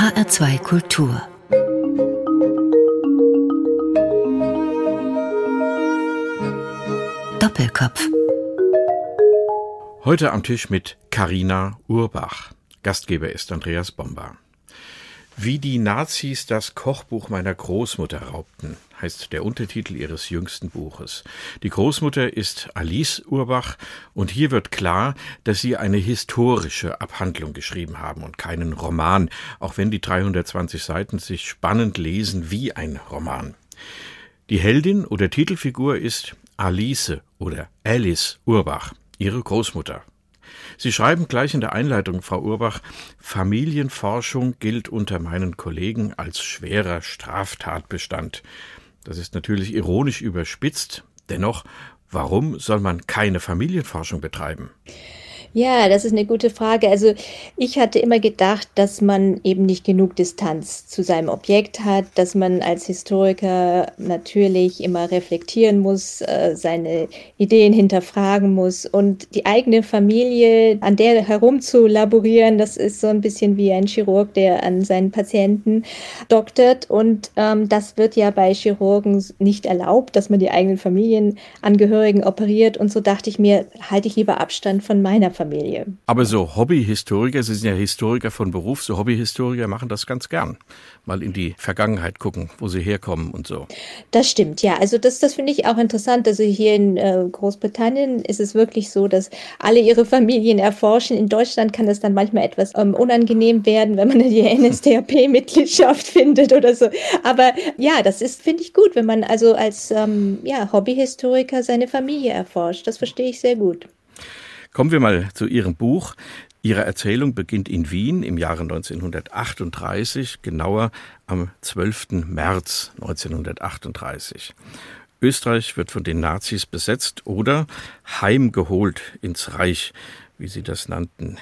HR2 Kultur Doppelkopf Heute am Tisch mit Karina Urbach. Gastgeber ist Andreas Bomba. Wie die Nazis das Kochbuch meiner Großmutter raubten, heißt der Untertitel ihres jüngsten Buches. Die Großmutter ist Alice Urbach und hier wird klar, dass sie eine historische Abhandlung geschrieben haben und keinen Roman, auch wenn die 320 Seiten sich spannend lesen wie ein Roman. Die Heldin oder Titelfigur ist Alice oder Alice Urbach, ihre Großmutter. Sie schreiben gleich in der Einleitung, Frau Urbach, Familienforschung gilt unter meinen Kollegen als schwerer Straftatbestand. Das ist natürlich ironisch überspitzt. Dennoch, warum soll man keine Familienforschung betreiben? Ja, das ist eine gute Frage. Also ich hatte immer gedacht, dass man eben nicht genug Distanz zu seinem Objekt hat, dass man als Historiker natürlich immer reflektieren muss, äh, seine Ideen hinterfragen muss und die eigene Familie an der herumzulaborieren, das ist so ein bisschen wie ein Chirurg, der an seinen Patienten doktert und ähm, das wird ja bei Chirurgen nicht erlaubt, dass man die eigenen Familienangehörigen operiert und so dachte ich mir, halte ich lieber Abstand von meiner Familie. Familie. Aber so Hobbyhistoriker, Sie sind ja Historiker von Beruf, so Hobbyhistoriker machen das ganz gern. Mal in die Vergangenheit gucken, wo sie herkommen und so. Das stimmt, ja. Also das, das finde ich auch interessant. Also hier in äh, Großbritannien ist es wirklich so, dass alle ihre Familien erforschen. In Deutschland kann das dann manchmal etwas ähm, unangenehm werden, wenn man die NSDAP-Mitgliedschaft findet oder so. Aber ja, das ist, finde ich gut, wenn man also als ähm, ja, Hobbyhistoriker seine Familie erforscht. Das verstehe ich sehr gut. Kommen wir mal zu Ihrem Buch. Ihre Erzählung beginnt in Wien im Jahre 1938, genauer am 12. März 1938. Österreich wird von den Nazis besetzt oder heimgeholt ins Reich, wie sie das nannten.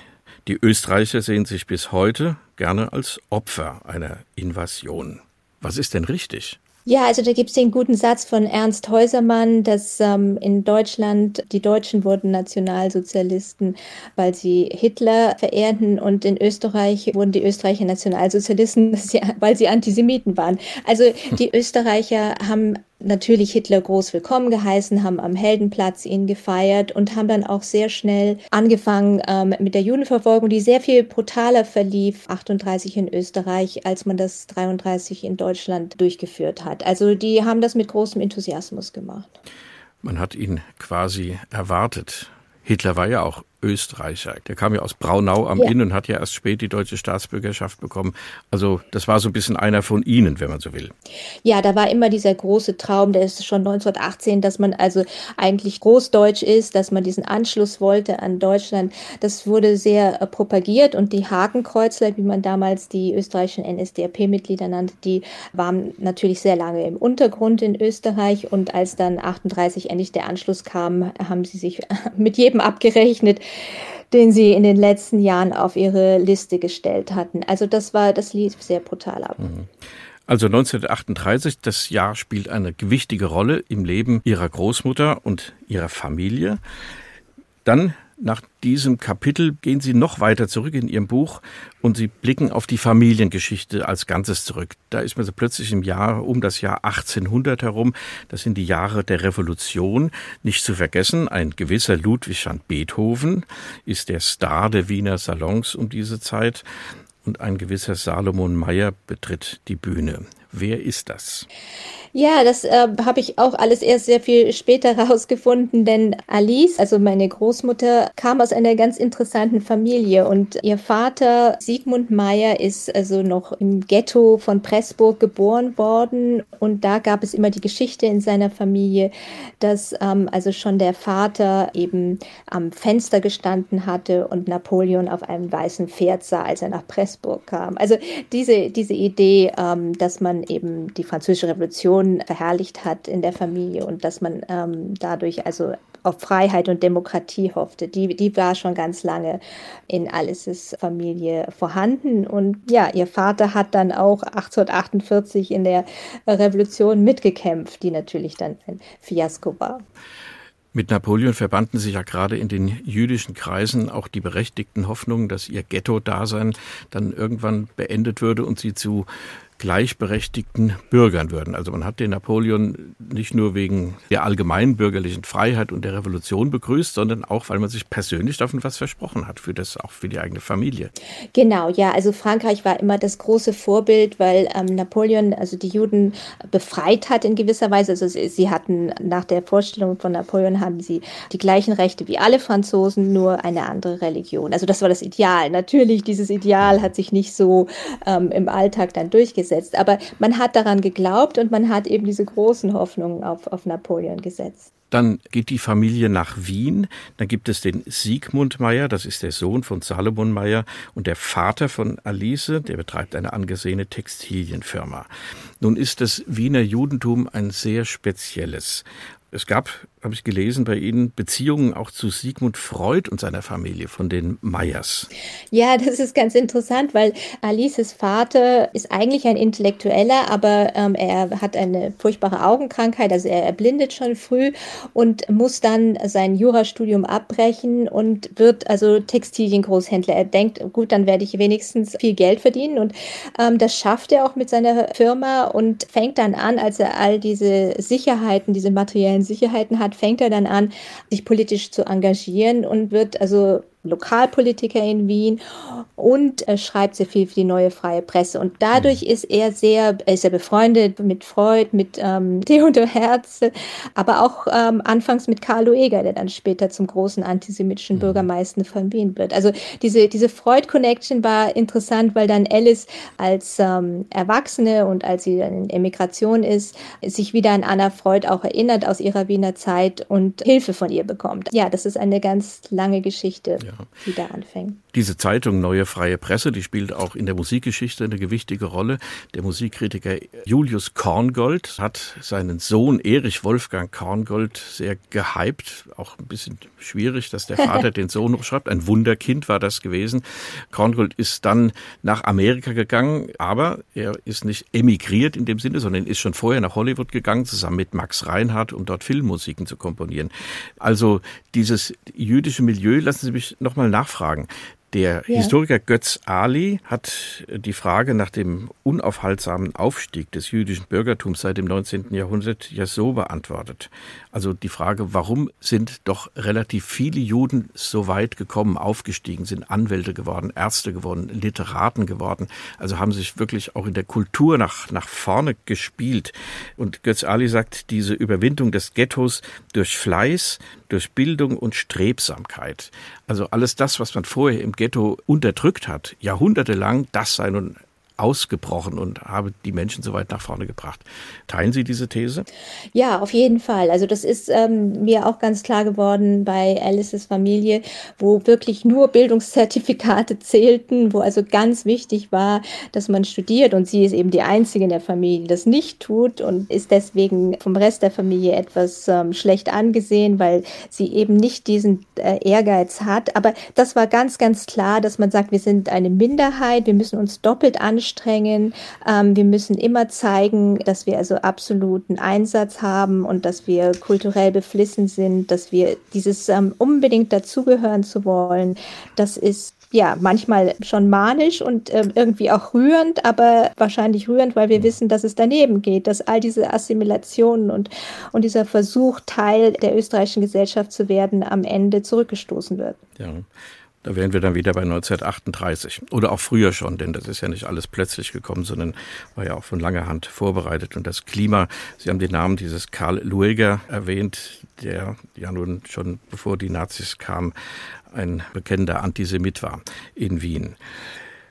Die Österreicher sehen sich bis heute gerne als Opfer einer Invasion. Was ist denn richtig? Ja, also da gibt es den guten Satz von Ernst Häusermann, dass ähm, in Deutschland die Deutschen wurden Nationalsozialisten, weil sie Hitler verehrten und in Österreich wurden die Österreicher Nationalsozialisten, weil sie Antisemiten waren. Also die Österreicher haben natürlich Hitler groß willkommen geheißen, haben am Heldenplatz ihn gefeiert und haben dann auch sehr schnell angefangen ähm, mit der Judenverfolgung, die sehr viel brutaler verlief, 38 in Österreich, als man das 33 in Deutschland durchgeführt hat. Also die haben das mit großem Enthusiasmus gemacht. Man hat ihn quasi erwartet. Hitler war ja auch Österreicher. Der kam ja aus Braunau am ja. Inn und hat ja erst spät die deutsche Staatsbürgerschaft bekommen. Also das war so ein bisschen einer von Ihnen, wenn man so will. Ja, da war immer dieser große Traum, der ist schon 1918, dass man also eigentlich Großdeutsch ist, dass man diesen Anschluss wollte an Deutschland. Das wurde sehr äh, propagiert und die Hakenkreuzler, wie man damals die österreichischen NSDAP-Mitglieder nannte, die waren natürlich sehr lange im Untergrund in Österreich und als dann 38 endlich der Anschluss kam, haben sie sich mit jedem abgerechnet, den sie in den letzten Jahren auf ihre Liste gestellt hatten. Also das war, das lief sehr brutal ab. Mhm. Also 1938, das Jahr spielt eine gewichtige Rolle im Leben ihrer Großmutter und ihrer Familie. Dann nach diesem Kapitel gehen Sie noch weiter zurück in Ihrem Buch und Sie blicken auf die Familiengeschichte als Ganzes zurück. Da ist man so plötzlich im Jahr um das Jahr 1800 herum. Das sind die Jahre der Revolution. Nicht zu vergessen, ein gewisser Ludwig van Beethoven ist der Star der Wiener Salons um diese Zeit und ein gewisser Salomon Meyer betritt die Bühne. Wer ist das? Ja, das äh, habe ich auch alles erst sehr viel später herausgefunden, denn Alice, also meine Großmutter, kam aus einer ganz interessanten Familie und ihr Vater Sigmund Meyer ist also noch im Ghetto von Pressburg geboren worden und da gab es immer die Geschichte in seiner Familie, dass ähm, also schon der Vater eben am Fenster gestanden hatte und Napoleon auf einem weißen Pferd sah, als er nach Pressburg kam. Also diese, diese Idee, ähm, dass man eben die französische Revolution verherrlicht hat in der Familie und dass man ähm, dadurch also auf Freiheit und Demokratie hoffte, die, die war schon ganz lange in Alices Familie vorhanden. Und ja, ihr Vater hat dann auch 1848 in der Revolution mitgekämpft, die natürlich dann ein Fiasko war. Mit Napoleon verbanden sich ja gerade in den jüdischen Kreisen auch die berechtigten Hoffnungen, dass ihr Ghetto-Dasein dann irgendwann beendet würde und sie zu gleichberechtigten Bürgern würden. Also man hat den Napoleon nicht nur wegen der allgemeinen bürgerlichen Freiheit und der Revolution begrüßt, sondern auch, weil man sich persönlich davon was versprochen hat, für das auch für die eigene Familie. Genau, ja, also Frankreich war immer das große Vorbild, weil ähm, Napoleon also die Juden befreit hat in gewisser Weise. Also sie, sie hatten nach der Vorstellung von Napoleon haben sie die gleichen Rechte wie alle Franzosen, nur eine andere Religion. Also das war das Ideal. Natürlich, dieses Ideal hat sich nicht so ähm, im Alltag dann durchgesetzt gesetzt. Aber man hat daran geglaubt und man hat eben diese großen Hoffnungen auf, auf Napoleon gesetzt. Dann geht die Familie nach Wien. Dann gibt es den Siegmund Meyer, das ist der Sohn von Salomon Meyer und der Vater von Alice, der betreibt eine angesehene Textilienfirma. Nun ist das Wiener Judentum ein sehr spezielles. Es gab, habe ich gelesen, bei Ihnen Beziehungen auch zu Sigmund Freud und seiner Familie von den Meyers. Ja, das ist ganz interessant, weil Alices Vater ist eigentlich ein Intellektueller, aber ähm, er hat eine furchtbare Augenkrankheit, also er erblindet schon früh und muss dann sein Jurastudium abbrechen und wird also Textiliengroßhändler. Er denkt, gut, dann werde ich wenigstens viel Geld verdienen und ähm, das schafft er auch mit seiner Firma und fängt dann an, als er all diese Sicherheiten, diese materiellen finanziellen Sicherheiten hat, fängt er dann an, sich politisch zu engagieren und wird also Lokalpolitiker in Wien und äh, schreibt sehr viel für die neue freie Presse. Und dadurch mhm. ist er sehr, er ist er befreundet mit Freud, mit ähm, Theodor Herzl, aber auch ähm, anfangs mit Karl Lueger, der dann später zum großen antisemitischen mhm. Bürgermeister von Wien wird. Also diese, diese Freud-Connection war interessant, weil dann Alice als ähm, Erwachsene und als sie dann in Emigration ist, sich wieder an Anna Freud auch erinnert aus ihrer Wiener Zeit und Hilfe von ihr bekommt. Ja, das ist eine ganz lange Geschichte. Ja die da anfängt. Diese Zeitung Neue Freie Presse, die spielt auch in der Musikgeschichte eine gewichtige Rolle. Der Musikkritiker Julius Korngold hat seinen Sohn Erich Wolfgang Korngold sehr gehypt. Auch ein bisschen schwierig, dass der Vater den Sohn noch schreibt. Ein Wunderkind war das gewesen. Korngold ist dann nach Amerika gegangen, aber er ist nicht emigriert in dem Sinne, sondern ist schon vorher nach Hollywood gegangen, zusammen mit Max Reinhardt, um dort Filmmusiken zu komponieren. Also dieses jüdische Milieu, lassen Sie mich nochmal nachfragen. Der ja. Historiker Götz Ali hat die Frage nach dem unaufhaltsamen Aufstieg des jüdischen Bürgertums seit dem 19. Jahrhundert ja so beantwortet. Also die Frage, warum sind doch relativ viele Juden so weit gekommen, aufgestiegen, sind Anwälte geworden, Ärzte geworden, Literaten geworden, also haben sich wirklich auch in der Kultur nach, nach vorne gespielt. Und Götz Ali sagt, diese Überwindung des Ghettos durch Fleiß, durch Bildung und Strebsamkeit. Also alles das, was man vorher im Ghetto unterdrückt hat, jahrhundertelang, das sei nun ausgebrochen und habe die Menschen so weit nach vorne gebracht. Teilen Sie diese These? Ja, auf jeden Fall. Also das ist ähm, mir auch ganz klar geworden bei Alices Familie, wo wirklich nur Bildungszertifikate zählten, wo also ganz wichtig war, dass man studiert und sie ist eben die einzige in der Familie, die das nicht tut und ist deswegen vom Rest der Familie etwas ähm, schlecht angesehen, weil sie eben nicht diesen äh, Ehrgeiz hat. Aber das war ganz, ganz klar, dass man sagt, wir sind eine Minderheit, wir müssen uns doppelt anschauen anstrengen. Ähm, wir müssen immer zeigen, dass wir also absoluten Einsatz haben und dass wir kulturell beflissen sind, dass wir dieses ähm, unbedingt dazugehören zu wollen. Das ist ja, manchmal schon manisch und äh, irgendwie auch rührend, aber wahrscheinlich rührend, weil wir wissen, dass es daneben geht, dass all diese Assimilationen und, und dieser Versuch, Teil der österreichischen Gesellschaft zu werden, am Ende zurückgestoßen wird. Ja. Da wären wir dann wieder bei 1938 oder auch früher schon, denn das ist ja nicht alles plötzlich gekommen, sondern war ja auch von langer Hand vorbereitet. Und das Klima, Sie haben den Namen dieses Karl Lueger erwähnt, der ja nun schon bevor die Nazis kamen, ein bekennender Antisemit war in Wien.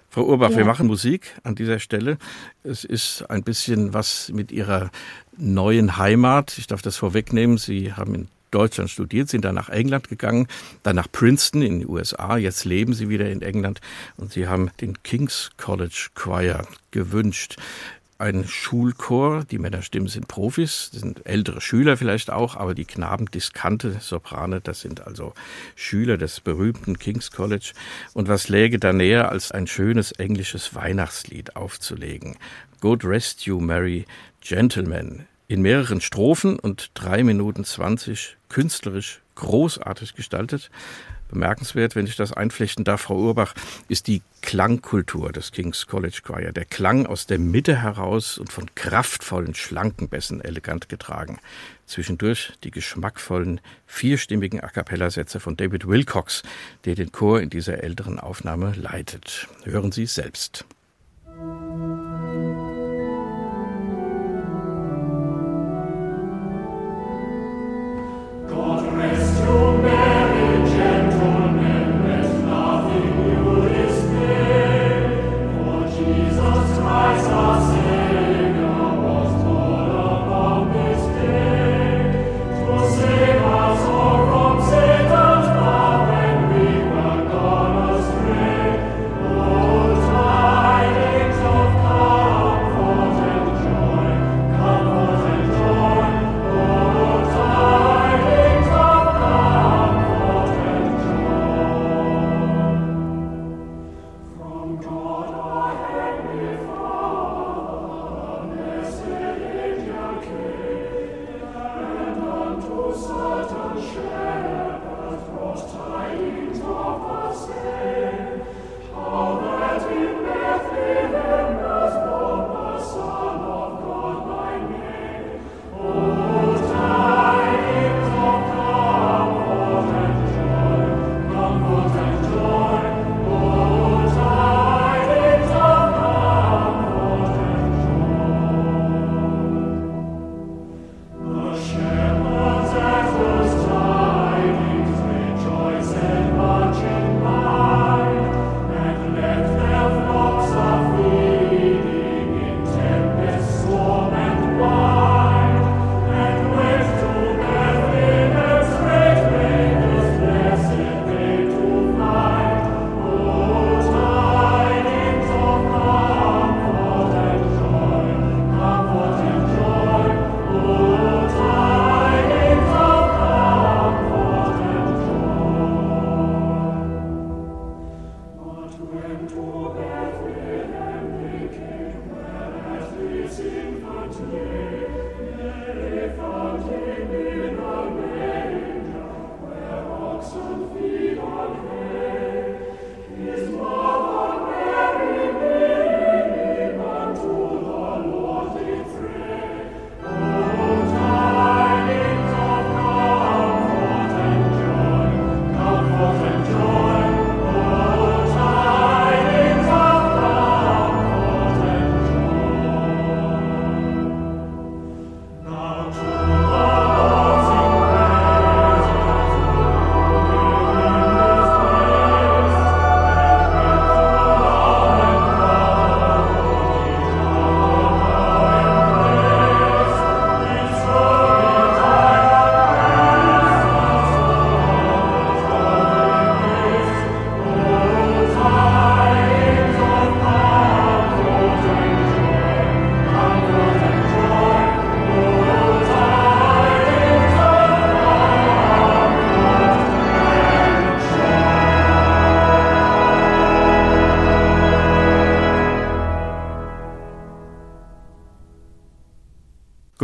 Frau Urbach, ja. wir machen Musik an dieser Stelle. Es ist ein bisschen was mit Ihrer neuen Heimat. Ich darf das vorwegnehmen. Sie haben in Deutschland studiert, sind dann nach England gegangen, dann nach Princeton in den USA. Jetzt leben sie wieder in England und sie haben den King's College Choir gewünscht. Ein Schulchor, die Männerstimmen sind Profis, sind ältere Schüler vielleicht auch, aber die Knaben Diskante, Soprane, das sind also Schüler des berühmten King's College. Und was läge da näher, als ein schönes englisches Weihnachtslied aufzulegen? God rest you, merry gentlemen. In mehreren Strophen und drei Minuten zwanzig künstlerisch großartig gestaltet. Bemerkenswert, wenn ich das einflechten darf, Frau Urbach, ist die Klangkultur des King's College Choir. Der Klang aus der Mitte heraus und von kraftvollen, schlanken Bässen elegant getragen. Zwischendurch die geschmackvollen, vierstimmigen A cappella-Sätze von David Wilcox, der den Chor in dieser älteren Aufnahme leitet. Hören Sie selbst.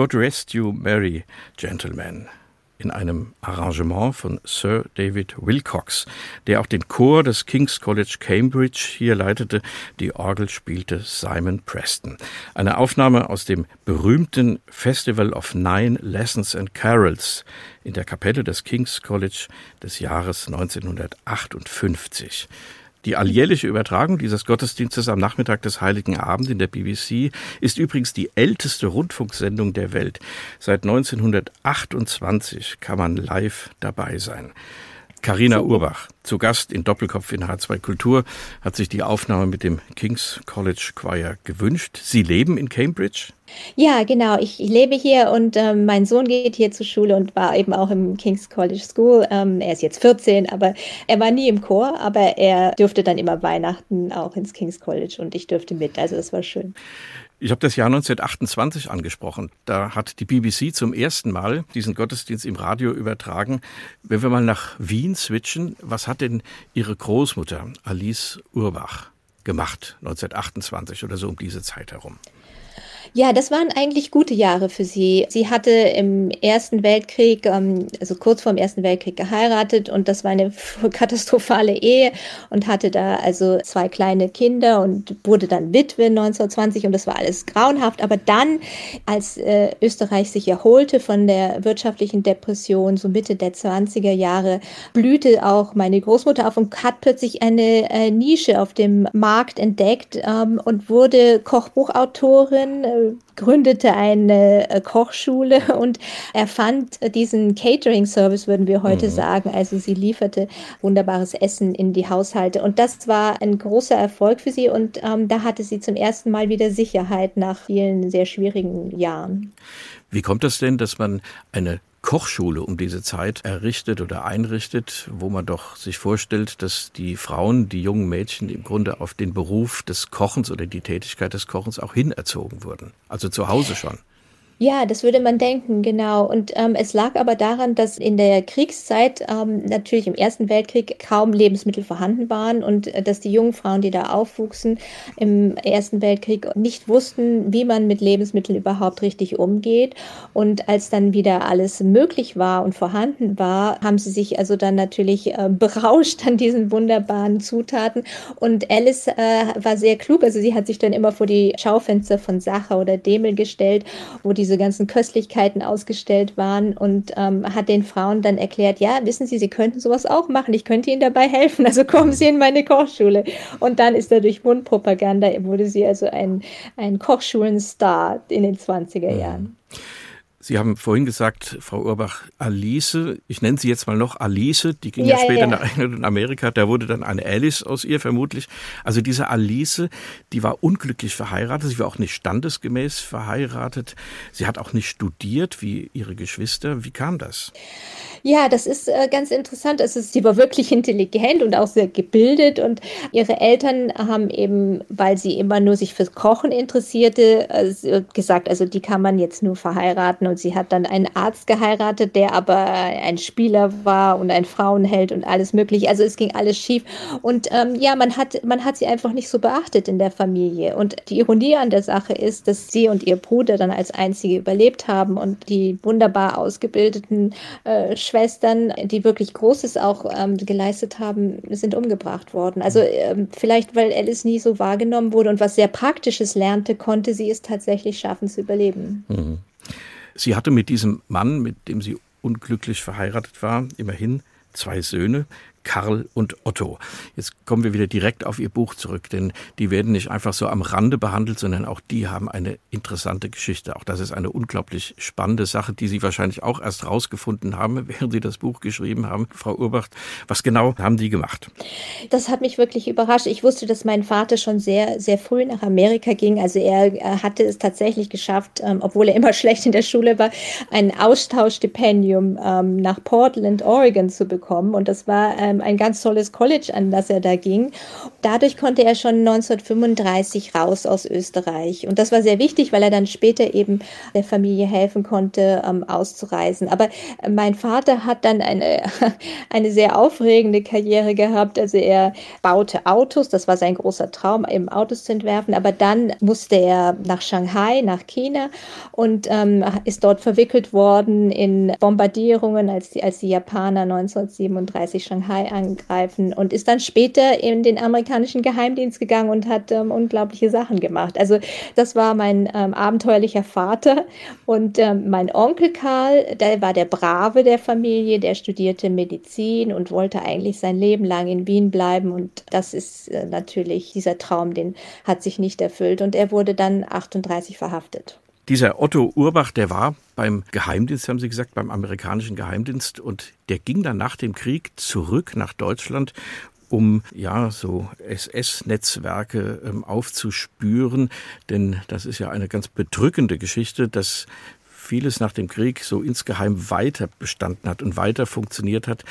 God Rest You Merry Gentlemen in einem Arrangement von Sir David Wilcox, der auch den Chor des King's College Cambridge hier leitete. Die Orgel spielte Simon Preston. Eine Aufnahme aus dem berühmten Festival of Nine Lessons and Carols in der Kapelle des King's College des Jahres 1958. Die alljährliche Übertragung dieses Gottesdienstes am Nachmittag des Heiligen Abend in der BBC ist übrigens die älteste Rundfunksendung der Welt. Seit 1928 kann man live dabei sein. Karina Urbach, zu Gast in Doppelkopf in H2 Kultur, hat sich die Aufnahme mit dem King's College Choir gewünscht. Sie leben in Cambridge? Ja, genau. Ich, ich lebe hier und ähm, mein Sohn geht hier zur Schule und war eben auch im King's College School. Ähm, er ist jetzt 14, aber er war nie im Chor, aber er durfte dann immer Weihnachten auch ins King's College und ich durfte mit. Also das war schön. Ich habe das Jahr 1928 angesprochen. Da hat die BBC zum ersten Mal diesen Gottesdienst im Radio übertragen. Wenn wir mal nach Wien switchen, was hat denn Ihre Großmutter Alice Urbach gemacht 1928 oder so um diese Zeit herum? Ja, das waren eigentlich gute Jahre für sie. Sie hatte im Ersten Weltkrieg, ähm, also kurz vor dem Ersten Weltkrieg geheiratet und das war eine katastrophale Ehe und hatte da also zwei kleine Kinder und wurde dann Witwe 1920 und das war alles grauenhaft. Aber dann, als äh, Österreich sich erholte von der wirtschaftlichen Depression, so Mitte der 20er Jahre, blühte auch meine Großmutter auf und hat plötzlich eine äh, Nische auf dem Markt entdeckt ähm, und wurde Kochbuchautorin, gründete eine äh, Kochschule und erfand diesen Catering-Service, würden wir heute mhm. sagen. Also sie lieferte wunderbares Essen in die Haushalte. Und das war ein großer Erfolg für sie. Und ähm, da hatte sie zum ersten Mal wieder Sicherheit nach vielen sehr schwierigen Jahren. Wie kommt das denn, dass man eine Kochschule um diese Zeit errichtet oder einrichtet, wo man doch sich vorstellt, dass die Frauen, die jungen Mädchen im Grunde auf den Beruf des Kochens oder die Tätigkeit des Kochens auch hinerzogen wurden. Also zu Hause schon. Ja, das würde man denken, genau. Und ähm, es lag aber daran, dass in der Kriegszeit ähm, natürlich im Ersten Weltkrieg kaum Lebensmittel vorhanden waren und äh, dass die jungen Frauen, die da aufwuchsen im Ersten Weltkrieg, nicht wussten, wie man mit Lebensmitteln überhaupt richtig umgeht. Und als dann wieder alles möglich war und vorhanden war, haben sie sich also dann natürlich äh, berauscht an diesen wunderbaren Zutaten. Und Alice äh, war sehr klug, also sie hat sich dann immer vor die Schaufenster von Sacher oder Demel gestellt, wo die diese ganzen Köstlichkeiten ausgestellt waren und ähm, hat den Frauen dann erklärt, ja, wissen Sie, Sie könnten sowas auch machen, ich könnte Ihnen dabei helfen, also kommen Sie in meine Kochschule. Und dann ist er durch Mundpropaganda, wurde sie also ein, ein Kochschulenstar in den 20er Jahren. Sie haben vorhin gesagt, Frau Urbach, Alice, ich nenne sie jetzt mal noch Alice, die ging ja, ja später ja. nach England und Amerika, da wurde dann eine Alice aus ihr vermutlich. Also diese Alice, die war unglücklich verheiratet, sie war auch nicht standesgemäß verheiratet, sie hat auch nicht studiert wie ihre Geschwister. Wie kam das? Ja, das ist äh, ganz interessant. Also sie war wirklich intelligent und auch sehr gebildet und ihre Eltern haben eben, weil sie immer nur sich fürs Kochen interessierte, äh, gesagt, also die kann man jetzt nur verheiraten und sie hat dann einen Arzt geheiratet, der aber ein Spieler war und ein Frauenheld und alles mögliche. Also es ging alles schief und ähm, ja, man hat man hat sie einfach nicht so beachtet in der Familie und die Ironie an der Sache ist, dass sie und ihr Bruder dann als einzige überlebt haben und die wunderbar ausgebildeten äh, Schwestern, die wirklich Großes auch ähm, geleistet haben, sind umgebracht worden. Also ähm, vielleicht, weil Alice nie so wahrgenommen wurde und was sehr Praktisches lernte, konnte sie es tatsächlich schaffen zu überleben. Mhm. Sie hatte mit diesem Mann, mit dem sie unglücklich verheiratet war, immerhin zwei Söhne. Karl und Otto. Jetzt kommen wir wieder direkt auf Ihr Buch zurück, denn die werden nicht einfach so am Rande behandelt, sondern auch die haben eine interessante Geschichte. Auch das ist eine unglaublich spannende Sache, die Sie wahrscheinlich auch erst rausgefunden haben, während Sie das Buch geschrieben haben, Frau Urbacht. Was genau haben die gemacht? Das hat mich wirklich überrascht. Ich wusste, dass mein Vater schon sehr, sehr früh nach Amerika ging. Also er, hatte es tatsächlich geschafft, ähm, obwohl er immer schlecht in der Schule war, ein Austauschstipendium ähm, nach Portland, Oregon zu bekommen. Und das war ähm, ein ganz tolles College, an das er da ging. Dadurch konnte er schon 1935 raus aus Österreich. Und das war sehr wichtig, weil er dann später eben der Familie helfen konnte, ähm, auszureisen. Aber mein Vater hat dann eine, eine sehr aufregende Karriere gehabt. Also er baute Autos, das war sein großer Traum, eben Autos zu entwerfen. Aber dann musste er nach Shanghai, nach China und ähm, ist dort verwickelt worden in Bombardierungen, als die, als die Japaner 1937 Shanghai angreifen und ist dann später in den amerikanischen Geheimdienst gegangen und hat ähm, unglaubliche Sachen gemacht. Also das war mein ähm, abenteuerlicher Vater und ähm, mein Onkel Karl, der war der Brave der Familie, der studierte Medizin und wollte eigentlich sein Leben lang in Wien bleiben und das ist äh, natürlich dieser Traum, den hat sich nicht erfüllt und er wurde dann 38 verhaftet. Dieser Otto Urbach, der war beim Geheimdienst, haben Sie gesagt, beim amerikanischen Geheimdienst. Und der ging dann nach dem Krieg zurück nach Deutschland um ja so SS-Netzwerke ähm, aufzuspüren, denn das ist ja eine ganz bedrückende Geschichte, dass vieles nach dem Krieg so insgeheim weiter bestanden hat und weiter funktioniert hat.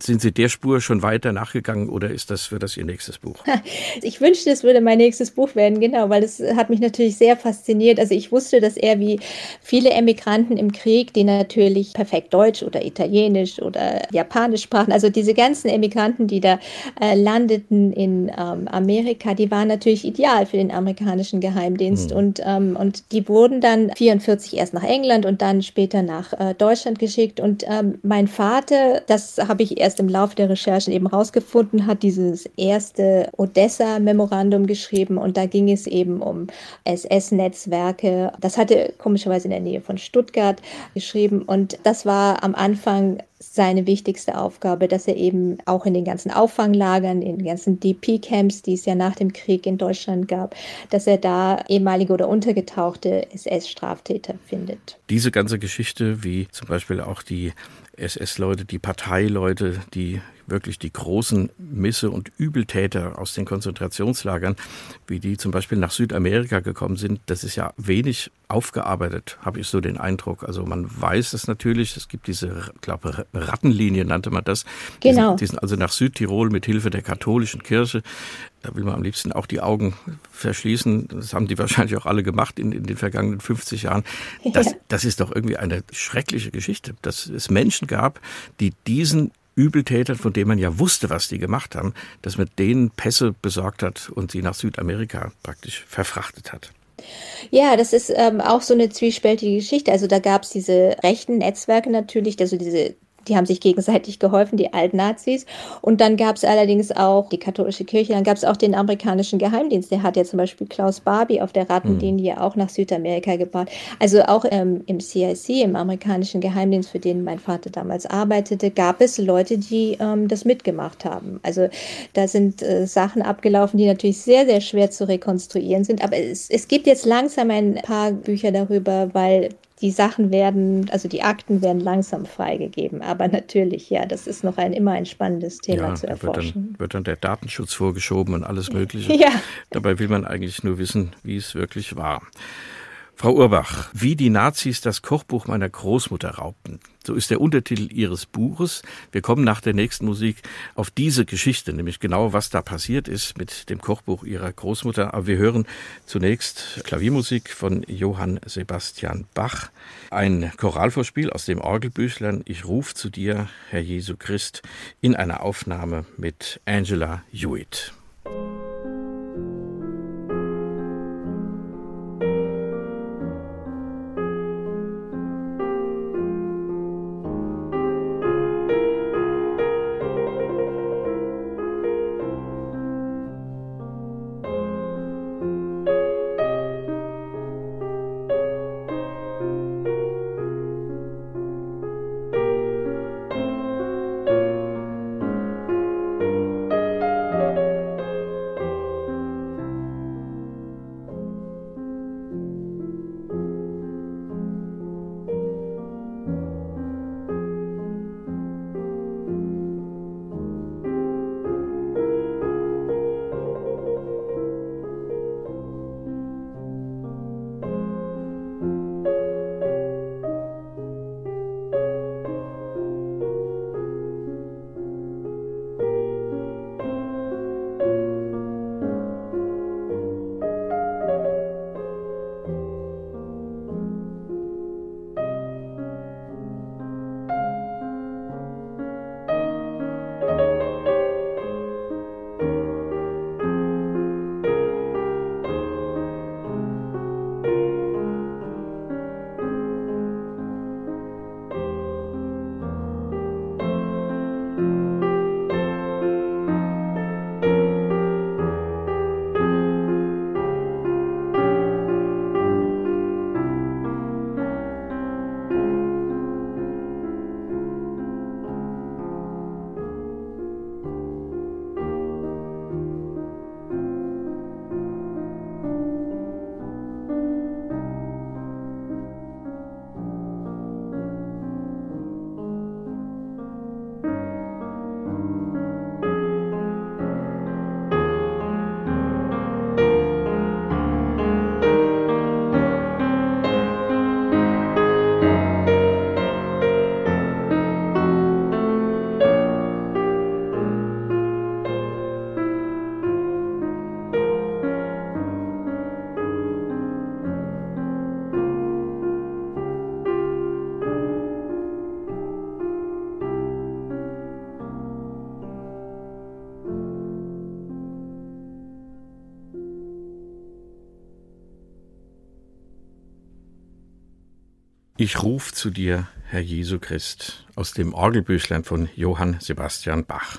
Sind Sie der Spur schon weiter nachgegangen oder ist das, wird das Ihr nächstes Buch? Ich wünschte, es würde mein nächstes Buch werden, genau, weil es hat mich natürlich sehr fasziniert. Also ich wusste, dass er wie viele Emigranten im Krieg, die natürlich perfekt Deutsch oder Italienisch oder Japanisch sprachen, also diese ganzen Emigranten, die da äh, landeten in ähm, Amerika, die waren natürlich ideal für den amerikanischen Geheimdienst. Hm. Und, ähm, und die wurden dann 44 erst nach England und dann später nach äh, Deutschland geschickt. Und ähm, mein Vater, das habe ich erst im Laufe der Recherchen eben rausgefunden, hat dieses erste Odessa-Memorandum geschrieben. Und da ging es eben um SS-Netzwerke. Das hatte komischerweise in der Nähe von Stuttgart geschrieben. Und das war am Anfang seine wichtigste Aufgabe, dass er eben auch in den ganzen Auffanglagern, in den ganzen DP-Camps, die es ja nach dem Krieg in Deutschland gab, dass er da ehemalige oder untergetauchte SS-Straftäter findet. Diese ganze Geschichte, wie zum Beispiel auch die SS-Leute, die Parteileute, die wirklich die großen Misse- und Übeltäter aus den Konzentrationslagern, wie die zum Beispiel nach Südamerika gekommen sind, das ist ja wenig aufgearbeitet, habe ich so den Eindruck. Also man weiß es natürlich, es gibt diese, glaube Rattenlinie nannte man das. Genau. Die sind also nach Südtirol mit Hilfe der katholischen Kirche. Da will man am liebsten auch die Augen verschließen. Das haben die wahrscheinlich auch alle gemacht in, in den vergangenen 50 Jahren. Das, das ist doch irgendwie eine schreckliche Geschichte, dass es Menschen gab, die diesen Übeltätern, von denen man ja wusste, was die gemacht haben, dass man denen Pässe besorgt hat und sie nach Südamerika praktisch verfrachtet hat. Ja, das ist ähm, auch so eine zwiespältige Geschichte. Also da gab es diese rechten Netzwerke natürlich, also diese die haben sich gegenseitig geholfen, die Altnazis. Und dann gab es allerdings auch die katholische Kirche, dann gab es auch den amerikanischen Geheimdienst. Der hat ja zum Beispiel Klaus Barbie auf der Rattenlinie mhm. auch nach Südamerika gebracht. Also auch ähm, im CIC, im amerikanischen Geheimdienst, für den mein Vater damals arbeitete, gab es Leute, die ähm, das mitgemacht haben. Also da sind äh, Sachen abgelaufen, die natürlich sehr, sehr schwer zu rekonstruieren sind. Aber es, es gibt jetzt langsam ein paar Bücher darüber, weil die Sachen werden, also die Akten werden langsam freigegeben. Aber natürlich, ja, das ist noch ein immer ein spannendes Thema ja, zu erforschen. Wird dann, wird dann der Datenschutz vorgeschoben und alles Mögliche. Ja. Dabei will man eigentlich nur wissen, wie es wirklich war. Frau Urbach, wie die Nazis das Kochbuch meiner Großmutter raubten. So ist der Untertitel Ihres Buches. Wir kommen nach der nächsten Musik auf diese Geschichte, nämlich genau, was da passiert ist mit dem Kochbuch Ihrer Großmutter. Aber wir hören zunächst Klaviermusik von Johann Sebastian Bach. Ein Choralvorspiel aus dem Orgelbüchlein Ich ruf zu dir, Herr Jesu Christ, in einer Aufnahme mit Angela Hewitt. Ich ruf zu dir, Herr Jesu Christ, aus dem Orgelbüchlein von Johann Sebastian Bach.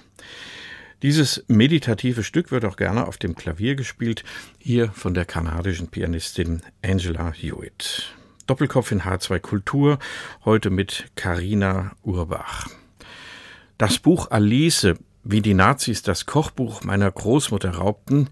Dieses meditative Stück wird auch gerne auf dem Klavier gespielt, hier von der kanadischen Pianistin Angela Hewitt. Doppelkopf in H2 Kultur, heute mit Karina Urbach. Das Buch Alice, wie die Nazis das Kochbuch meiner Großmutter raubten,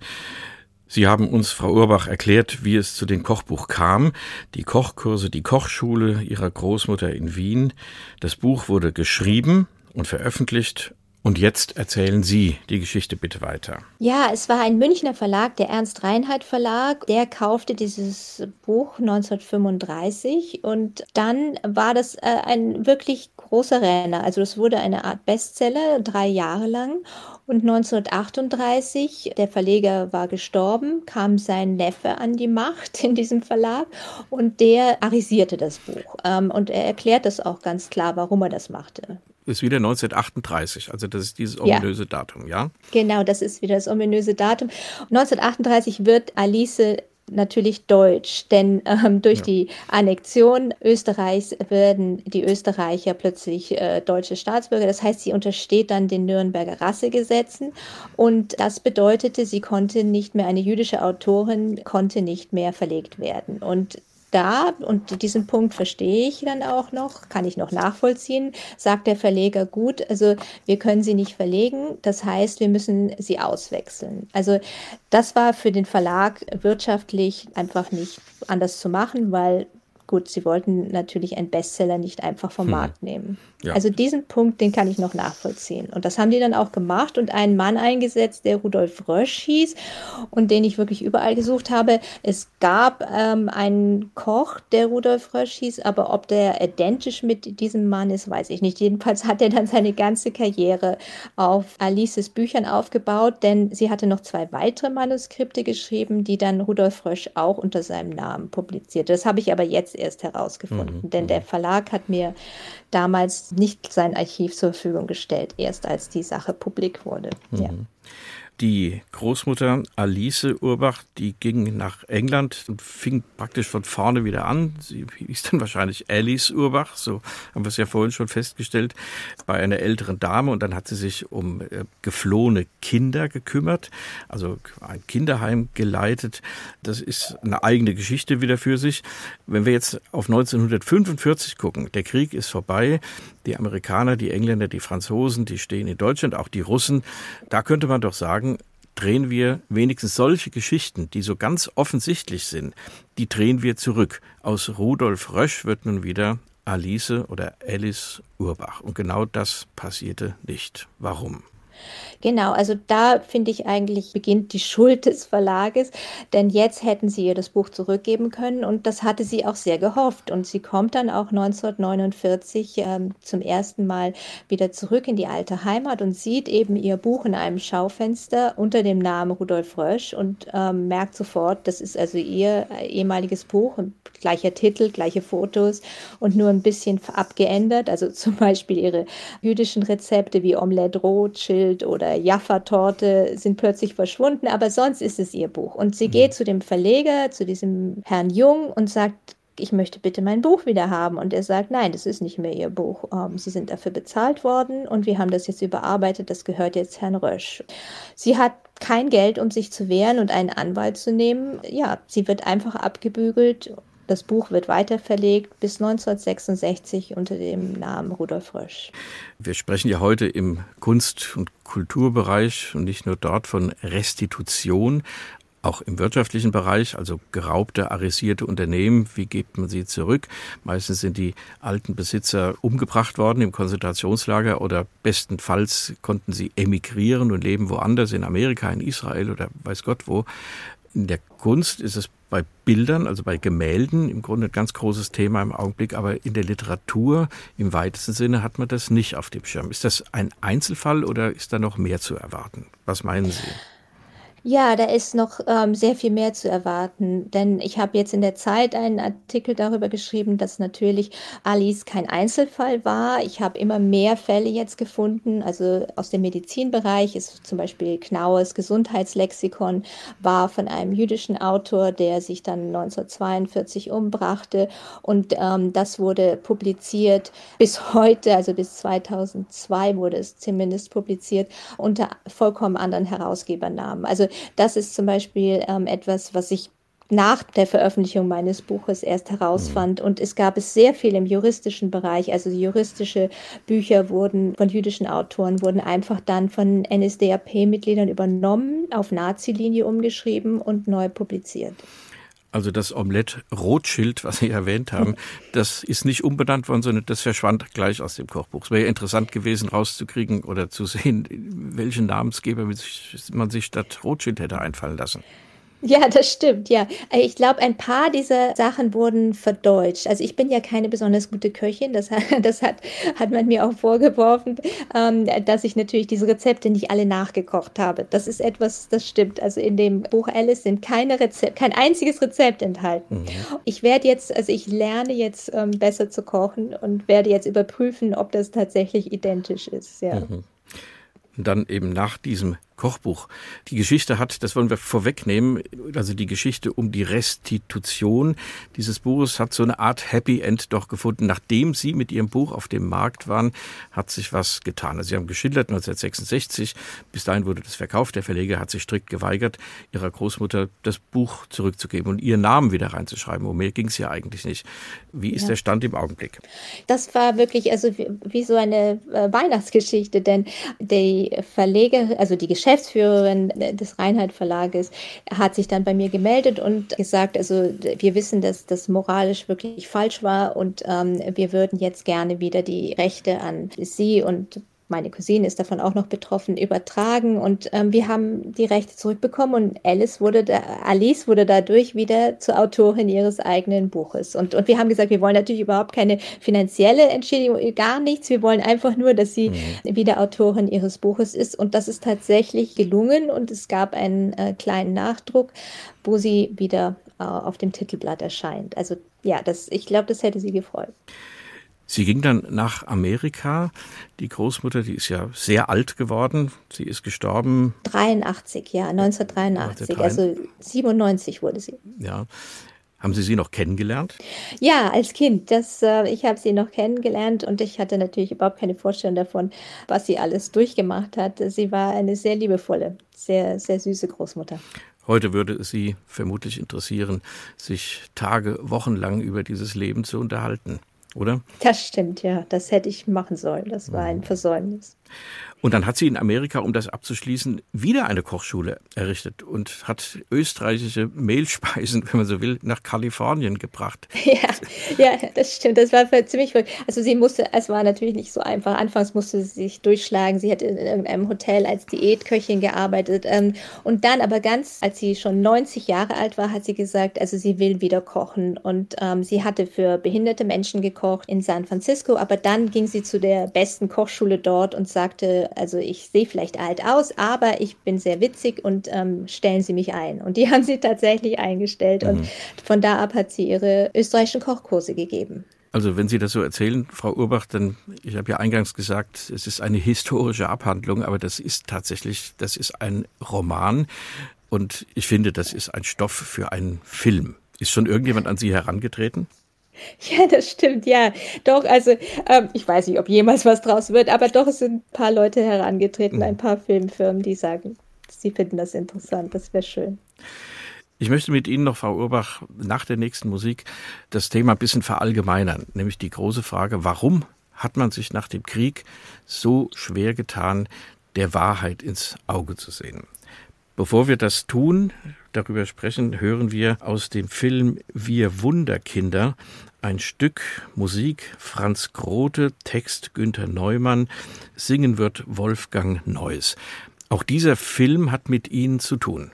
Sie haben uns, Frau Urbach, erklärt, wie es zu dem Kochbuch kam, die Kochkurse, die Kochschule Ihrer Großmutter in Wien. Das Buch wurde geschrieben und veröffentlicht und jetzt erzählen Sie die Geschichte bitte weiter. Ja, es war ein Münchner Verlag, der Ernst Reinhardt Verlag. Der kaufte dieses Buch 1935 und dann war das äh, ein wirklich großer Renner. Also das wurde eine Art Bestseller, drei Jahre lang. Und 1938, der Verleger war gestorben, kam sein Neffe an die Macht in diesem Verlag und der arisierte das Buch. Ähm, und er erklärt das auch ganz klar, warum er das machte. Ist wieder 1938, also das ist dieses ominöse ja. Datum, ja? Genau, das ist wieder das ominöse Datum. 1938 wird Alice natürlich deutsch, denn ähm, durch ja. die Annexion Österreichs werden die Österreicher plötzlich äh, deutsche Staatsbürger. Das heißt, sie untersteht dann den Nürnberger Rassegesetzen und das bedeutete, sie konnte nicht mehr, eine jüdische Autorin konnte nicht mehr verlegt werden. Und da, und diesen Punkt verstehe ich dann auch noch, kann ich noch nachvollziehen, sagt der Verleger, gut, also wir können sie nicht verlegen, das heißt, wir müssen sie auswechseln. Also das war für den Verlag wirtschaftlich einfach nicht anders zu machen, weil gut, sie wollten natürlich einen Bestseller nicht einfach vom hm. Markt nehmen. Ja. Also diesen Punkt, den kann ich noch nachvollziehen. Und das haben die dann auch gemacht und einen Mann eingesetzt, der Rudolf Rösch hieß und den ich wirklich überall gesucht habe. Es gab ähm, einen Koch, der Rudolf Rösch hieß, aber ob der identisch mit diesem Mann ist, weiß ich nicht. Jedenfalls hat er dann seine ganze Karriere auf Alices Büchern aufgebaut, denn sie hatte noch zwei weitere Manuskripte geschrieben, die dann Rudolf Rösch auch unter seinem Namen publizierte. Das habe ich aber jetzt erst herausgefunden, mhm. denn der mhm. Verlag hat mir damals nicht sein Archiv zur Verfügung gestellt, erst als die Sache publik wurde. Mhm. Ja. Die Großmutter Alice Urbach, die ging nach England und fing praktisch von vorne wieder an. Sie hieß dann wahrscheinlich Alice Urbach, so haben wir es ja vorhin schon festgestellt, bei einer älteren Dame. Und dann hat sie sich um äh, geflohene Kinder gekümmert, also ein Kinderheim geleitet. Das ist eine eigene Geschichte wieder für sich. Wenn wir jetzt auf 1945 gucken, der Krieg ist vorbei, die Amerikaner, die Engländer, die Franzosen, die stehen in Deutschland, auch die Russen. Da könnte man doch sagen, drehen wir wenigstens solche Geschichten, die so ganz offensichtlich sind, die drehen wir zurück. Aus Rudolf Rösch wird nun wieder Alice oder Alice Urbach. Und genau das passierte nicht. Warum? Genau, also da finde ich eigentlich beginnt die Schuld des Verlages, denn jetzt hätten sie ihr das Buch zurückgeben können und das hatte sie auch sehr gehofft. Und sie kommt dann auch 1949 ähm, zum ersten Mal wieder zurück in die alte Heimat und sieht eben ihr Buch in einem Schaufenster unter dem Namen Rudolf Rösch und ähm, merkt sofort, das ist also ihr äh, ehemaliges Buch, gleicher Titel, gleiche Fotos und nur ein bisschen abgeändert. Also zum Beispiel ihre jüdischen Rezepte wie Omelette Rothschild oder oder Jaffa-Torte sind plötzlich verschwunden, aber sonst ist es ihr Buch. Und sie mhm. geht zu dem Verleger, zu diesem Herrn Jung und sagt, ich möchte bitte mein Buch wieder haben. Und er sagt, nein, das ist nicht mehr Ihr Buch. Ähm, Sie sind dafür bezahlt worden und wir haben das jetzt überarbeitet, das gehört jetzt Herrn Rösch. Sie hat kein Geld, um sich zu wehren und einen Anwalt zu nehmen. Ja, sie wird einfach abgebügelt das Buch wird weiter verlegt bis 1966 unter dem Namen Rudolf Rösch. Wir sprechen ja heute im Kunst- und Kulturbereich und nicht nur dort von Restitution, auch im wirtschaftlichen Bereich, also geraubte, arisierte Unternehmen, wie gibt man sie zurück? Meistens sind die alten Besitzer umgebracht worden im Konzentrationslager oder bestenfalls konnten sie emigrieren und leben woanders, in Amerika, in Israel oder weiß Gott wo. In der Kunst ist es bei Bildern, also bei Gemälden, im Grunde ein ganz großes Thema im Augenblick, aber in der Literatur im weitesten Sinne hat man das nicht auf dem Schirm. Ist das ein Einzelfall oder ist da noch mehr zu erwarten? Was meinen Sie? Ja, da ist noch ähm, sehr viel mehr zu erwarten, denn ich habe jetzt in der Zeit einen Artikel darüber geschrieben, dass natürlich Alice kein Einzelfall war. Ich habe immer mehr Fälle jetzt gefunden, also aus dem Medizinbereich ist zum Beispiel Knaues Gesundheitslexikon war von einem jüdischen Autor, der sich dann 1942 umbrachte und ähm, das wurde publiziert bis heute, also bis 2002 wurde es zumindest publiziert unter vollkommen anderen Herausgebernamen. Also das ist zum Beispiel ähm, etwas, was ich nach der Veröffentlichung meines Buches erst herausfand. Und es gab es sehr viel im juristischen Bereich. Also juristische Bücher wurden von jüdischen Autoren, wurden einfach dann von NSDAP-Mitgliedern übernommen, auf Nazi-Linie umgeschrieben und neu publiziert. Also das Omelett Rothschild, was Sie erwähnt haben, das ist nicht umbenannt worden, sondern das verschwand gleich aus dem Kochbuch. Es wäre ja interessant gewesen, rauszukriegen oder zu sehen, welchen Namensgeber man sich statt Rothschild hätte einfallen lassen. Ja, das stimmt, ja. Äh, ich glaube, ein paar dieser Sachen wurden verdeutscht. Also ich bin ja keine besonders gute Köchin, das, das hat, hat man mir auch vorgeworfen, ähm, dass ich natürlich diese Rezepte nicht alle nachgekocht habe. Das ist etwas, das stimmt. Also in dem Buch Alice sind keine Rezept, kein einziges Rezept enthalten. Mhm. Ich werde jetzt, also ich lerne jetzt ähm, besser zu kochen und werde jetzt überprüfen, ob das tatsächlich identisch ist. Ja. Mhm. dann eben nach diesem Kochbuch. Die Geschichte hat, das wollen wir vorwegnehmen, also die Geschichte um die Restitution dieses Buches hat so eine Art Happy End doch gefunden. Nachdem Sie mit Ihrem Buch auf dem Markt waren, hat sich was getan. Also Sie haben geschildert 1966, bis dahin wurde das verkauft. Der Verleger hat sich strikt geweigert, Ihrer Großmutter das Buch zurückzugeben und Ihren Namen wieder reinzuschreiben. Um mehr ging es ja eigentlich nicht. Wie ist ja. der Stand im Augenblick? Das war wirklich also wie, wie so eine äh, Weihnachtsgeschichte, denn die Verleger, also die Geschichte Geschäftsführerin des Reinhard Verlages hat sich dann bei mir gemeldet und gesagt, also wir wissen, dass das moralisch wirklich falsch war und ähm, wir würden jetzt gerne wieder die Rechte an Sie und meine Cousine ist davon auch noch betroffen, übertragen und ähm, wir haben die Rechte zurückbekommen und Alice wurde da, Alice wurde dadurch wieder zur Autorin ihres eigenen Buches. Und, und wir haben gesagt, wir wollen natürlich überhaupt keine finanzielle Entschädigung, gar nichts. Wir wollen einfach nur, dass sie mhm. wieder Autorin ihres Buches ist. Und das ist tatsächlich gelungen und es gab einen äh, kleinen Nachdruck, wo sie wieder äh, auf dem Titelblatt erscheint. Also ja, das, ich glaube, das hätte sie gefreut. Sie ging dann nach Amerika. Die Großmutter, die ist ja sehr alt geworden. Sie ist gestorben. 83, ja, 1983. Also 97 wurde sie. Ja. Haben Sie sie noch kennengelernt? Ja, als Kind. Das, äh, ich habe sie noch kennengelernt und ich hatte natürlich überhaupt keine Vorstellung davon, was sie alles durchgemacht hat. Sie war eine sehr liebevolle, sehr, sehr süße Großmutter. Heute würde es Sie vermutlich interessieren, sich Tage, Wochen lang über dieses Leben zu unterhalten oder? Das stimmt, ja. Das hätte ich machen sollen. Das war ein Versäumnis. Und dann hat sie in Amerika, um das abzuschließen, wieder eine Kochschule errichtet und hat österreichische Mehlspeisen, wenn man so will, nach Kalifornien gebracht. Ja, ja, das stimmt. Das war ziemlich verrückt. Also sie musste, es war natürlich nicht so einfach. Anfangs musste sie sich durchschlagen. Sie hat in irgendeinem Hotel als Diätköchin gearbeitet. Ähm, und dann aber ganz, als sie schon 90 Jahre alt war, hat sie gesagt, also sie will wieder kochen. Und ähm, sie hatte für behinderte Menschen gekocht in San Francisco. Aber dann ging sie zu der besten Kochschule dort und sagte, also ich sehe vielleicht alt aus, aber ich bin sehr witzig und ähm, stellen Sie mich ein. Und die haben sie tatsächlich eingestellt mhm. und von da ab hat sie ihre österreichischen Kochkurse gegeben. Also wenn Sie das so erzählen, Frau Urbach, dann, ich habe ja eingangs gesagt, es ist eine historische Abhandlung, aber das ist tatsächlich, das ist ein Roman und ich finde, das ist ein Stoff für einen Film. Ist schon irgendjemand an Sie herangetreten? Ja, das stimmt, ja. Doch, also ähm, ich weiß nicht, ob jemals was draus wird, aber doch, es sind ein paar Leute herangetreten, ein paar Filmfirmen, die sagen, sie finden das interessant, das wäre schön. Ich möchte mit Ihnen noch, Frau Urbach, nach der nächsten Musik das Thema ein bisschen verallgemeinern, nämlich die große Frage, warum hat man sich nach dem Krieg so schwer getan, der Wahrheit ins Auge zu sehen? Bevor wir das tun, darüber sprechen, hören wir aus dem Film Wir Wunderkinder ein Stück Musik Franz Grote, Text Günther Neumann, singen wird Wolfgang Neuss. Auch dieser Film hat mit Ihnen zu tun.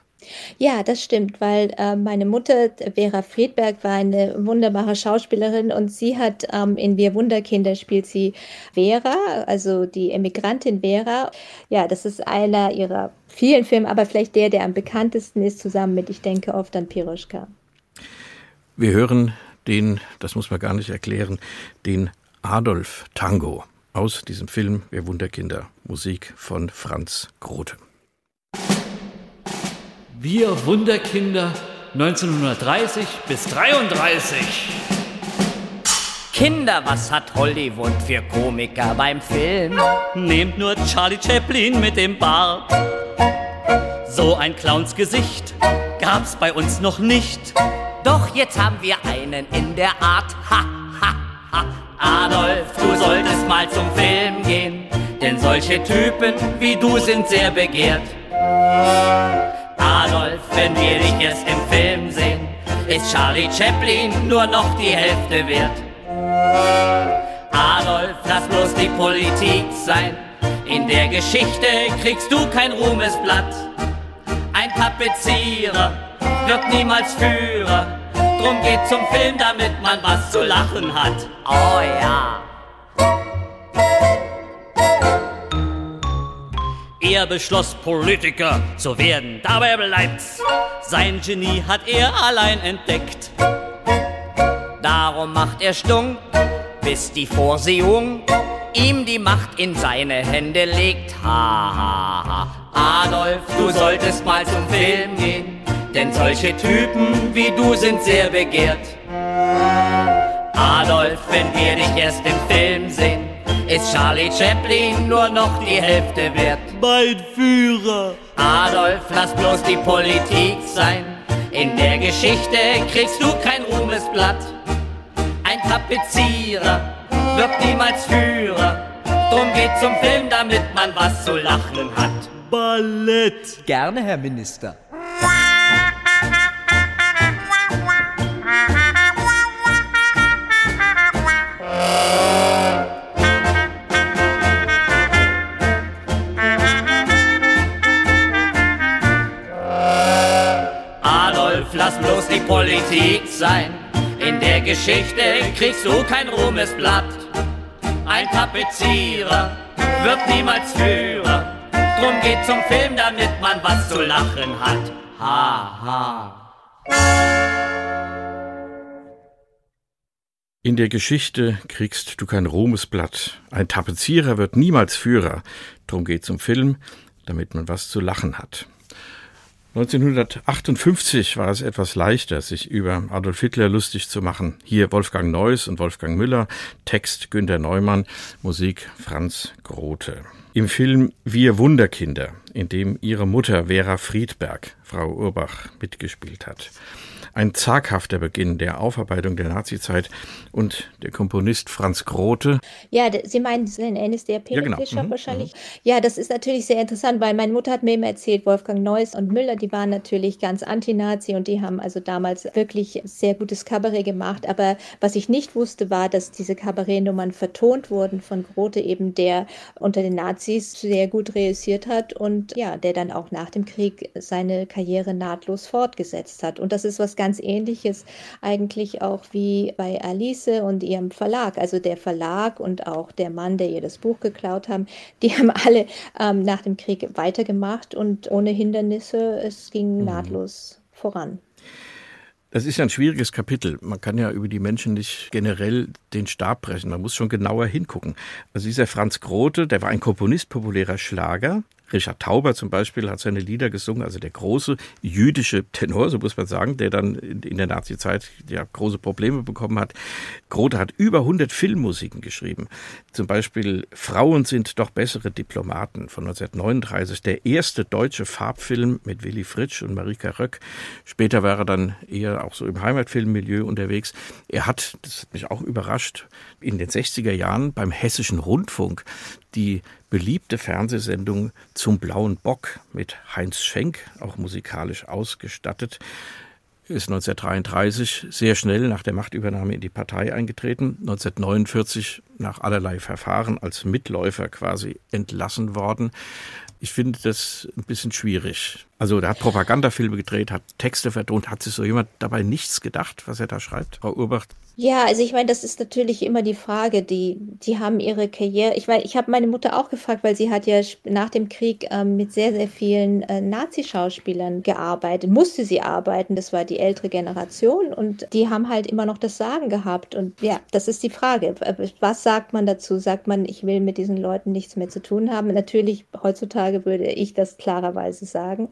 Ja, das stimmt, weil äh, meine Mutter, Vera Friedberg, war eine wunderbare Schauspielerin und sie hat ähm, in Wir Wunderkinder spielt sie Vera, also die Emigrantin Vera. Ja, das ist einer ihrer vielen Filme, aber vielleicht der, der am bekanntesten ist, zusammen mit, ich denke oft an Piroschka. Wir hören den, das muss man gar nicht erklären, den Adolf Tango aus diesem Film Wir Wunderkinder, Musik von Franz Grote. Wir Wunderkinder 1930 bis 33. Kinder, was hat Hollywood für Komiker beim Film? Nehmt nur Charlie Chaplin mit dem Bart. So ein Clownsgesicht gab's bei uns noch nicht. Doch jetzt haben wir einen in der Art. Ha, ha, ha. Adolf, du solltest mal zum Film gehen, denn solche Typen wie du sind sehr begehrt. Adolf, wenn wir dich jetzt im Film sehen, ist Charlie Chaplin nur noch die Hälfte wert. Adolf, lass bloß die Politik sein, in der Geschichte kriegst du kein Ruhmesblatt. Ein Tapezierer wird niemals Führer, drum geht zum Film, damit man was zu lachen hat. Oh ja. Er beschloss, Politiker zu werden, dabei bleibt's. Sein Genie hat er allein entdeckt. Darum macht er stunk, bis die Vorsehung ihm die Macht in seine Hände legt. Ha, ha, ha. Adolf, du solltest mal zum Film gehen, denn solche Typen wie du sind sehr begehrt. Adolf, wenn wir dich erst im Film sehen, ist Charlie Chaplin nur noch die Hälfte wert. Mein Führer. Adolf, lass bloß die Politik sein. In der Geschichte kriegst du kein Ruhmesblatt. Ein Tapezierer wird niemals Führer. Drum geht zum Film, damit man was zu lachen hat. Ballett. Gerne, Herr Minister. Die Politik sein. In der Geschichte kriegst du kein Ruhmesblatt. Ein Tapezierer wird niemals Führer. Drum geht zum Film, damit man was zu lachen hat. Ha, ha. In der Geschichte kriegst du kein Ruhmesblatt. Ein Tapezierer wird niemals Führer. Drum geht zum Film, damit man was zu lachen hat. 1958 war es etwas leichter, sich über Adolf Hitler lustig zu machen. Hier Wolfgang Neuss und Wolfgang Müller, Text Günter Neumann, Musik Franz Grote. Im Film Wir Wunderkinder, in dem ihre Mutter Vera Friedberg, Frau Urbach, mitgespielt hat ein zaghafter Beginn der Aufarbeitung der Nazizeit und der Komponist Franz Grote. Ja, Sie meinen den NSDAP ja, genau. Bischof mhm. wahrscheinlich. Mhm. Ja, das ist natürlich sehr interessant, weil meine Mutter hat mir immer erzählt, Wolfgang Neuss und Müller, die waren natürlich ganz anti-Nazi und die haben also damals wirklich sehr gutes Kabarett gemacht. Aber was ich nicht wusste, war, dass diese Kabarettnummern vertont wurden von Grote, eben der unter den Nazis sehr gut reüssiert hat und ja, der dann auch nach dem Krieg seine Karriere nahtlos fortgesetzt hat. Und das ist was ganz ganz ähnliches eigentlich auch wie bei Alice und ihrem Verlag. Also der Verlag und auch der Mann, der ihr das Buch geklaut haben, die haben alle ähm, nach dem Krieg weitergemacht und ohne Hindernisse, es ging mhm. nahtlos voran. Das ist ja ein schwieriges Kapitel. Man kann ja über die Menschen nicht generell den Stab brechen. Man muss schon genauer hingucken. Also dieser Franz Grote, der war ein Komponist populärer Schlager, Richard Tauber zum Beispiel hat seine Lieder gesungen, also der große jüdische Tenor, so muss man sagen, der dann in der Nazizeit ja große Probleme bekommen hat. Grote hat über 100 Filmmusiken geschrieben. Zum Beispiel Frauen sind doch bessere Diplomaten von 1939, der erste deutsche Farbfilm mit Willy Fritsch und Marika Röck. Später war er dann eher auch so im Heimatfilmmilieu unterwegs. Er hat, das hat mich auch überrascht, in den 60er Jahren beim Hessischen Rundfunk die beliebte Fernsehsendung zum Blauen Bock mit Heinz Schenk, auch musikalisch ausgestattet, ist 1933 sehr schnell nach der Machtübernahme in die Partei eingetreten. 1949 nach allerlei Verfahren als Mitläufer quasi entlassen worden. Ich finde das ein bisschen schwierig. Also der hat Propagandafilme gedreht, hat Texte vertont, hat sich so jemand dabei nichts gedacht, was er da schreibt, Frau Urbacht? Ja, also ich meine, das ist natürlich immer die Frage, die, die haben ihre Karriere. Ich meine, ich habe meine Mutter auch gefragt, weil sie hat ja nach dem Krieg ähm, mit sehr, sehr vielen äh, Nazi-Schauspielern gearbeitet, musste sie arbeiten, das war die ältere Generation und die haben halt immer noch das Sagen gehabt. Und ja, das ist die Frage. Was sagt man dazu? Sagt man, ich will mit diesen Leuten nichts mehr zu tun haben? Natürlich, heutzutage würde ich das klarerweise sagen.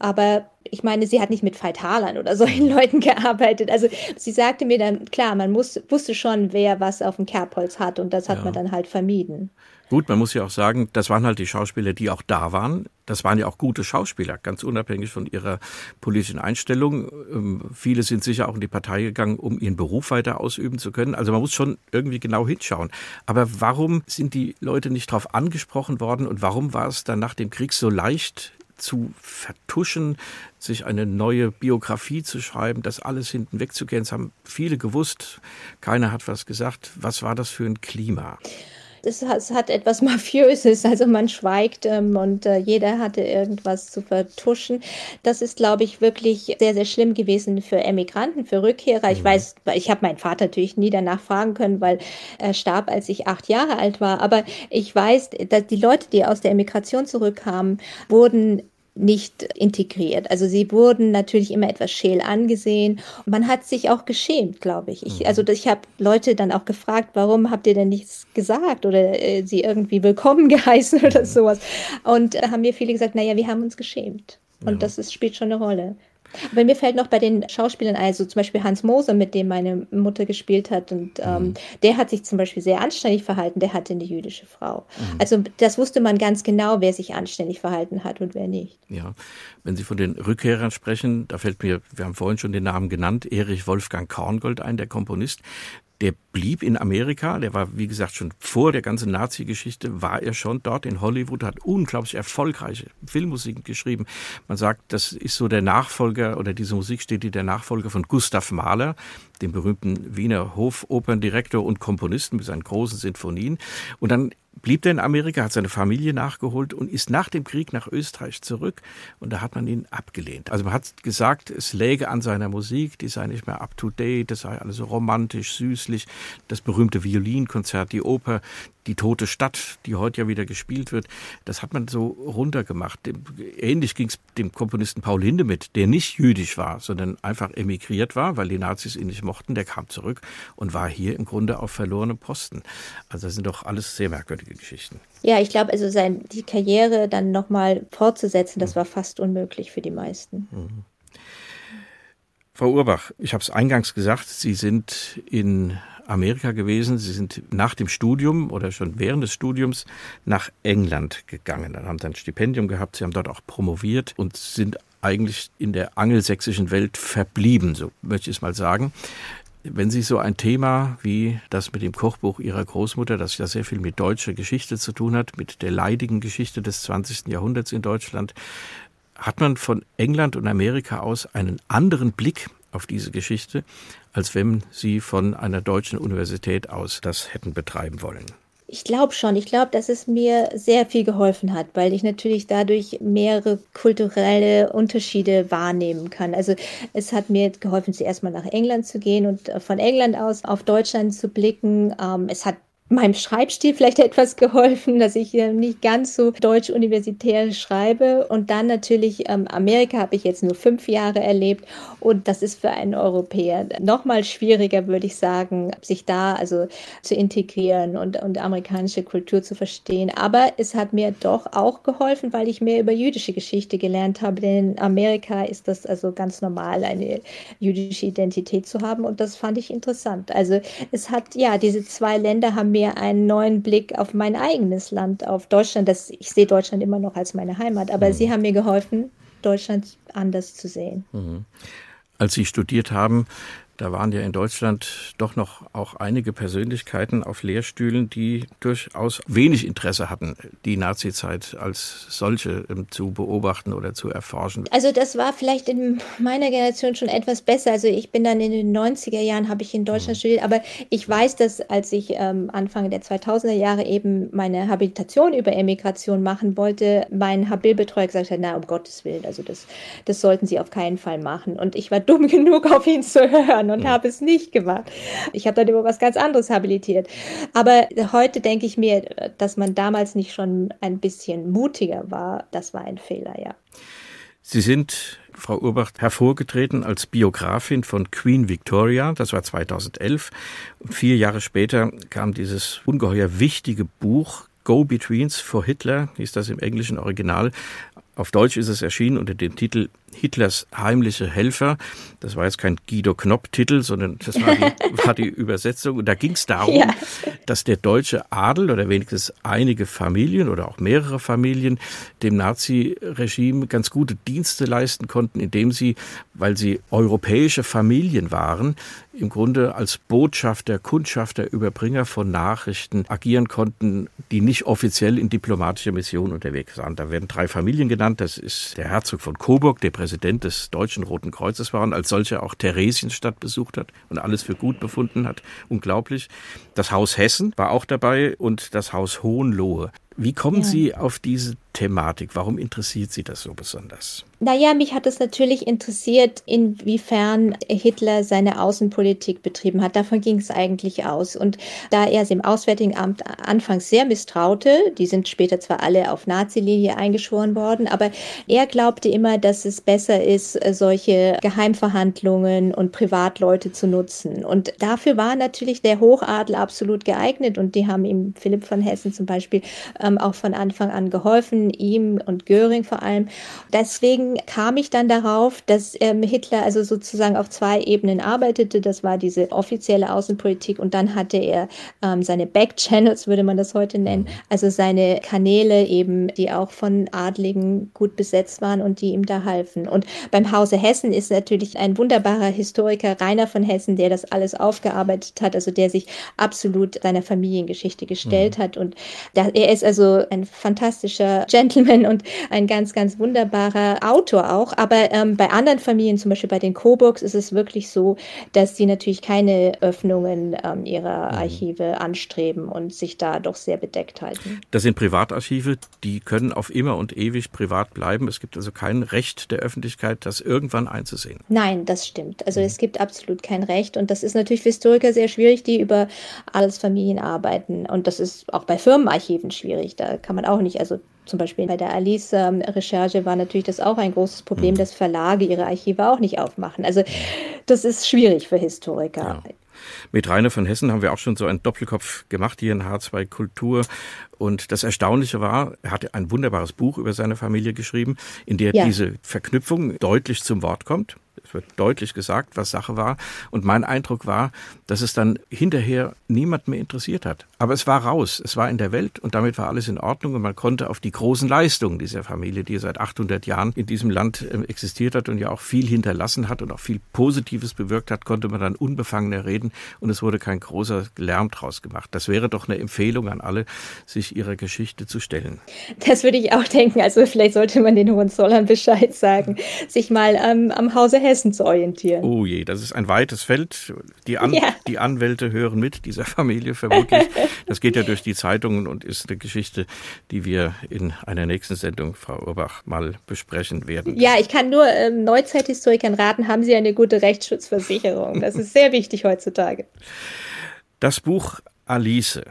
Aber ich meine, sie hat nicht mit Feitalern oder solchen Leuten gearbeitet. Also sie sagte mir dann, klar, man muss, wusste schon, wer was auf dem Kerbholz hat und das hat ja. man dann halt vermieden. Gut, man muss ja auch sagen, das waren halt die Schauspieler, die auch da waren. Das waren ja auch gute Schauspieler, ganz unabhängig von ihrer politischen Einstellung. Ähm, viele sind sicher auch in die Partei gegangen, um ihren Beruf weiter ausüben zu können. Also man muss schon irgendwie genau hinschauen. Aber warum sind die Leute nicht darauf angesprochen worden und warum war es dann nach dem Krieg so leicht, zu vertuschen, sich eine neue Biografie zu schreiben, das alles hinten wegzugehen. Es haben viele gewusst, keiner hat was gesagt. Was war das für ein Klima? Es hat etwas Mafiöses, also man schweigt ähm, und äh, jeder hatte irgendwas zu vertuschen. Das ist, glaube ich, wirklich sehr, sehr schlimm gewesen für Emigranten, für Rückkehrer. Ich mhm. weiß, ich habe meinen Vater natürlich nie danach fragen können, weil er starb, als ich acht Jahre alt war. Aber ich weiß, dass die Leute, die aus der Emigration zurückkamen, wurden nicht integriert. Also sie wurden natürlich immer etwas scheel angesehen. Und man hat sich auch geschämt, glaube ich. ich. Also ich habe Leute dann auch gefragt, warum habt ihr denn nichts gesagt oder äh, sie irgendwie willkommen geheißen oder mhm. sowas. Und äh, haben mir viele gesagt, naja, wir haben uns geschämt. Und ja. das ist, spielt schon eine Rolle. Aber mir fällt noch bei den Schauspielern, also zum Beispiel Hans Moser, mit dem meine Mutter gespielt hat, und ähm, mhm. der hat sich zum Beispiel sehr anständig verhalten, der hatte eine jüdische Frau. Mhm. Also das wusste man ganz genau, wer sich anständig verhalten hat und wer nicht. Ja, wenn Sie von den Rückkehrern sprechen, da fällt mir, wir haben vorhin schon den Namen genannt, Erich Wolfgang Korngold ein, der Komponist. Der blieb in Amerika, der war, wie gesagt, schon vor der ganzen Nazi-Geschichte, war er schon dort in Hollywood, hat unglaublich erfolgreiche Filmmusik geschrieben. Man sagt, das ist so der Nachfolger, oder diese Musik steht die der Nachfolger von Gustav Mahler, dem berühmten Wiener Hofoperndirektor und Komponisten mit seinen großen Sinfonien. Und dann blieb er in Amerika, hat seine Familie nachgeholt und ist nach dem Krieg nach Österreich zurück. Und da hat man ihn abgelehnt. Also man hat gesagt, es läge an seiner Musik, die sei nicht mehr up-to-date, das sei alles so romantisch, süßlich. Das berühmte Violinkonzert, die Oper, die tote Stadt, die heute ja wieder gespielt wird, das hat man so runtergemacht. Ähnlich ging es dem Komponisten Paul Hindemith, der nicht jüdisch war, sondern einfach emigriert war, weil die Nazis ihn nicht mochten. Der kam zurück und war hier im Grunde auf verlorenem Posten. Also das sind doch alles sehr merkwürdige Geschichten. Ja, ich glaube, also sein, die Karriere dann nochmal fortzusetzen, das mhm. war fast unmöglich für die meisten. Mhm. Frau Urbach, ich habe es eingangs gesagt, Sie sind in Amerika gewesen. Sie sind nach dem Studium oder schon während des Studiums nach England gegangen. Dann haben Sie ein Stipendium gehabt. Sie haben dort auch promoviert und sind eigentlich in der angelsächsischen Welt verblieben, so möchte ich es mal sagen. Wenn Sie so ein Thema wie das mit dem Kochbuch Ihrer Großmutter, das ja sehr viel mit deutscher Geschichte zu tun hat, mit der leidigen Geschichte des 20. Jahrhunderts in Deutschland, hat man von England und Amerika aus einen anderen Blick auf diese Geschichte, als wenn Sie von einer deutschen Universität aus das hätten betreiben wollen. Ich glaube schon. Ich glaube, dass es mir sehr viel geholfen hat, weil ich natürlich dadurch mehrere kulturelle Unterschiede wahrnehmen kann. Also es hat mir geholfen, zuerst mal nach England zu gehen und von England aus auf Deutschland zu blicken. Ähm, es hat meinem Schreibstil vielleicht etwas geholfen, dass ich äh, nicht ganz so deutsch-universitär schreibe. Und dann natürlich ähm, Amerika habe ich jetzt nur fünf Jahre erlebt. Und das ist für einen Europäer noch mal schwieriger, würde ich sagen, sich da also zu integrieren und, und amerikanische Kultur zu verstehen. Aber es hat mir doch auch geholfen, weil ich mehr über jüdische Geschichte gelernt habe. Denn in Amerika ist das also ganz normal, eine jüdische Identität zu haben. Und das fand ich interessant. Also es hat, ja, diese zwei Länder haben mir einen neuen Blick auf mein eigenes Land, auf Deutschland. Das, ich sehe Deutschland immer noch als meine Heimat, aber mhm. sie haben mir geholfen, Deutschland anders zu sehen. Mhm. Als Sie studiert haben, Da waren ja in Deutschland doch noch auch einige Persönlichkeiten auf Lehrstühlen, die durchaus wenig Interesse hatten, die Nazizeit als solche ähm, zu beobachten oder zu erforschen. Also das war vielleicht in meiner Generation schon etwas besser. Also ich bin dann in den 90er Jahren, habe ich in Deutschland mhm. studiert, aber ich weiß, dass als ich ähm, Anfang der 2000er Jahre eben meine Habilitation über Emigration machen wollte, mein Habilbetreuer gesagt hat, na um Gottes Willen, also das, das sollten Sie auf keinen Fall machen. Und ich war dumm genug, auf ihn zu hören kann und mhm. habe es nicht gemacht. Ich habe dann über was ganz anderes habilitiert. Aber heute denke ich mir, dass man damals nicht schon ein bisschen mutiger war, das war ein Fehler, ja. Sie sind, Frau Urbach, hervorgetreten als Biografin von Queen Victoria. Das war 2011. vier Jahre später kam dieses ungeheuer wichtige Buch Go-Betweens for Hitler, hieß das im englischen Original. Auf Deutsch ist es erschienen unter dem Titel Hitlers heimliche Helfer. Das war jetzt kein Guido Knopp-Titel, sondern das war die, war die Übersetzung. Und da ging es darum, ja. dass der deutsche Adel oder wenigstens einige Familien oder auch mehrere Familien dem Nazi-Regime ganz gute Dienste leisten konnten, indem sie, weil sie europäische Familien waren, im Grunde als Botschafter, Kundschafter, Überbringer von Nachrichten agieren konnten, die nicht offiziell in diplomatischer Mission unterwegs waren. Da werden drei Familien genannt. Das ist der Herzog von Coburg, der Präsident des Deutschen Roten Kreuzes war und als solcher auch Theresienstadt besucht hat und alles für gut befunden hat. Unglaublich. Das Haus Hessen war auch dabei und das Haus Hohenlohe. Wie kommen ja. Sie auf diese Thematik? Warum interessiert Sie das so besonders? Naja, mich hat es natürlich interessiert, inwiefern Hitler seine Außenpolitik betrieben hat. Davon ging es eigentlich aus. Und da er es im Auswärtigen Amt anfangs sehr misstraute, die sind später zwar alle auf Nazi-Linie eingeschworen worden, aber er glaubte immer, dass es besser ist, solche Geheimverhandlungen und Privatleute zu nutzen. Und dafür war natürlich der Hochadel absolut geeignet und die haben ihm Philipp von Hessen zum Beispiel ähm, auch von Anfang an geholfen ihm und Göring vor allem. Deswegen kam ich dann darauf, dass ähm, Hitler also sozusagen auf zwei Ebenen arbeitete. Das war diese offizielle Außenpolitik und dann hatte er ähm, seine Backchannels, würde man das heute nennen, mhm. also seine Kanäle eben, die auch von Adligen gut besetzt waren und die ihm da halfen. Und beim Hause Hessen ist natürlich ein wunderbarer Historiker, Rainer von Hessen, der das alles aufgearbeitet hat, also der sich absolut seiner Familiengeschichte gestellt mhm. hat. Und da, er ist also ein fantastischer Gentleman und ein ganz, ganz wunderbarer Autor auch. Aber ähm, bei anderen Familien, zum Beispiel bei den Coburgs, ist es wirklich so, dass sie natürlich keine Öffnungen ähm, ihrer mhm. Archive anstreben und sich da doch sehr bedeckt halten. Das sind Privatarchive, die können auf immer und ewig privat bleiben. Es gibt also kein Recht der Öffentlichkeit, das irgendwann einzusehen. Nein, das stimmt. Also mhm. es gibt absolut kein Recht und das ist natürlich für Historiker sehr schwierig, die über Adelsfamilien arbeiten. Und das ist auch bei Firmenarchiven schwierig. Da kann man auch nicht, also zum Beispiel bei der Alice-Recherche ähm, war natürlich das auch ein großes Problem, mhm. dass Verlage ihre Archive auch nicht aufmachen. Also das ist schwierig für Historiker. Ja. Mit Rainer von Hessen haben wir auch schon so einen Doppelkopf gemacht hier in H2 Kultur. Und das Erstaunliche war, er hatte ein wunderbares Buch über seine Familie geschrieben, in der ja. diese Verknüpfung deutlich zum Wort kommt. Es wird deutlich gesagt, was Sache war. Und mein Eindruck war, dass es dann hinterher niemand mehr interessiert hat. Aber es war raus, es war in der Welt und damit war alles in Ordnung und man konnte auf die großen Leistungen dieser Familie, die seit 800 Jahren in diesem Land ähm, existiert hat und ja auch viel hinterlassen hat und auch viel Positives bewirkt hat, konnte man dann unbefangener reden und es wurde kein großer Lärm draus gemacht. Das wäre doch eine Empfehlung an alle, sich ihrer Geschichte zu stellen. Das würde ich auch denken. Also vielleicht sollte man den Hohenzollern Bescheid sagen, sich mal ähm, am Hause Hessen zu orientieren. Oh je, das ist ein weites Feld. Die, An ja. die Anwälte hören mit dieser Familie vermutlich. Das geht ja durch die Zeitungen und ist eine Geschichte, die wir in einer nächsten Sendung, Frau Urbach, mal besprechen werden. Ja, ich kann nur ähm, Neuzeithistorikern raten, haben Sie eine gute Rechtsschutzversicherung. Das ist sehr wichtig heutzutage. Das Buch Alice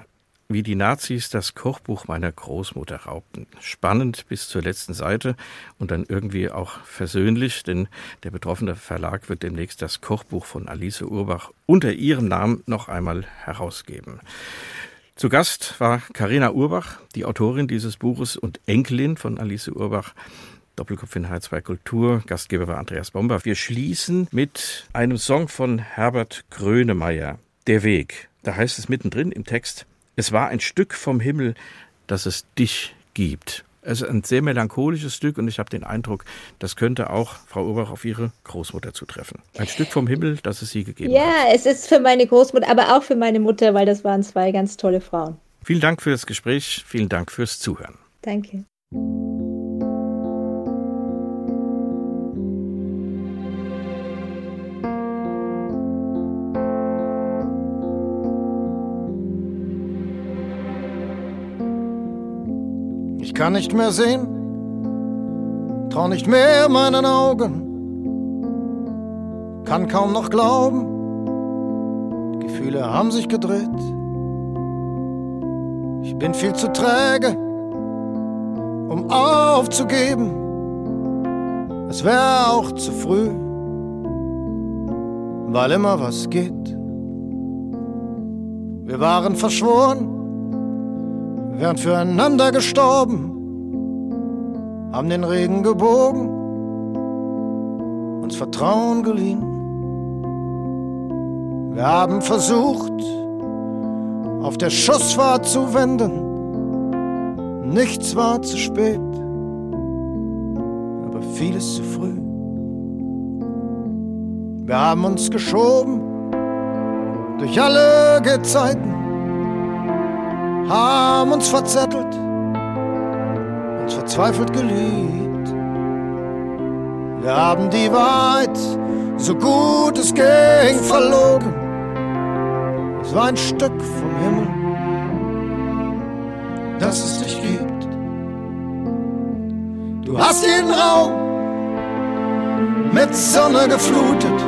wie die Nazis das Kochbuch meiner Großmutter raubten. Spannend bis zur letzten Seite und dann irgendwie auch versöhnlich, denn der betroffene Verlag wird demnächst das Kochbuch von Alice Urbach unter ihrem Namen noch einmal herausgeben. Zu Gast war Karina Urbach, die Autorin dieses Buches und Enkelin von Alice Urbach. Doppelkopf in H2 Kultur. Gastgeber war Andreas Bomber. Wir schließen mit einem Song von Herbert Grönemeyer. Der Weg. Da heißt es mittendrin im Text, es war ein Stück vom Himmel, dass es dich gibt. Es ist ein sehr melancholisches Stück und ich habe den Eindruck, das könnte auch Frau Urbach auf ihre Großmutter zutreffen. Ein Stück vom Himmel, das es sie gegeben ja, hat. Ja, es ist für meine Großmutter, aber auch für meine Mutter, weil das waren zwei ganz tolle Frauen. Vielen Dank für das Gespräch, vielen Dank fürs Zuhören. Danke. Kann nicht mehr sehen, trau nicht mehr meinen Augen, kann kaum noch glauben, Gefühle haben sich gedreht. Ich bin viel zu träge, um aufzugeben. Es wäre auch zu früh, weil immer was geht. Wir waren verschworen, wären füreinander gestorben, haben den Regen gebogen, uns Vertrauen geliehen. Wir haben versucht, auf der Schussfahrt zu wenden. Nichts war zu spät, aber vieles zu früh. Wir haben uns geschoben durch alle Gezeiten, haben uns verzettelt, verzweifelt geliebt. Wir haben die Wahrheit, so gut es ging, verlogen es war ein Stück vom Himmel, dass es dich gibt. Du hast jeden Raum mit Sonne geflutet,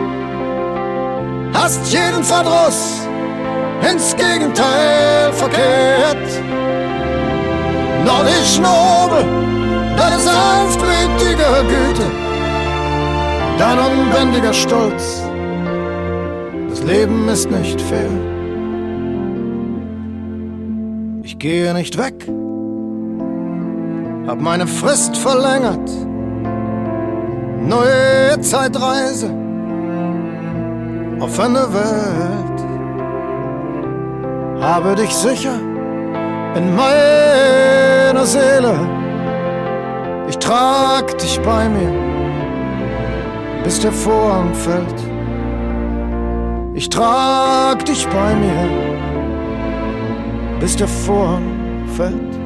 hast jeden Verdruss ins Gegenteil verkehrt. Noch die Schnobel, deine sanftmütige Güte, dein unbändiger Stolz. Das Leben ist nicht fair. Ich gehe nicht weg, hab meine Frist verlängert. Neue Zeitreise, offene Welt. Habe dich sicher in meiner Seele. Ich trag dich bei mir, bis der Vorhang fällt. Ich trag dich bei mir bis der Vorhang fällt.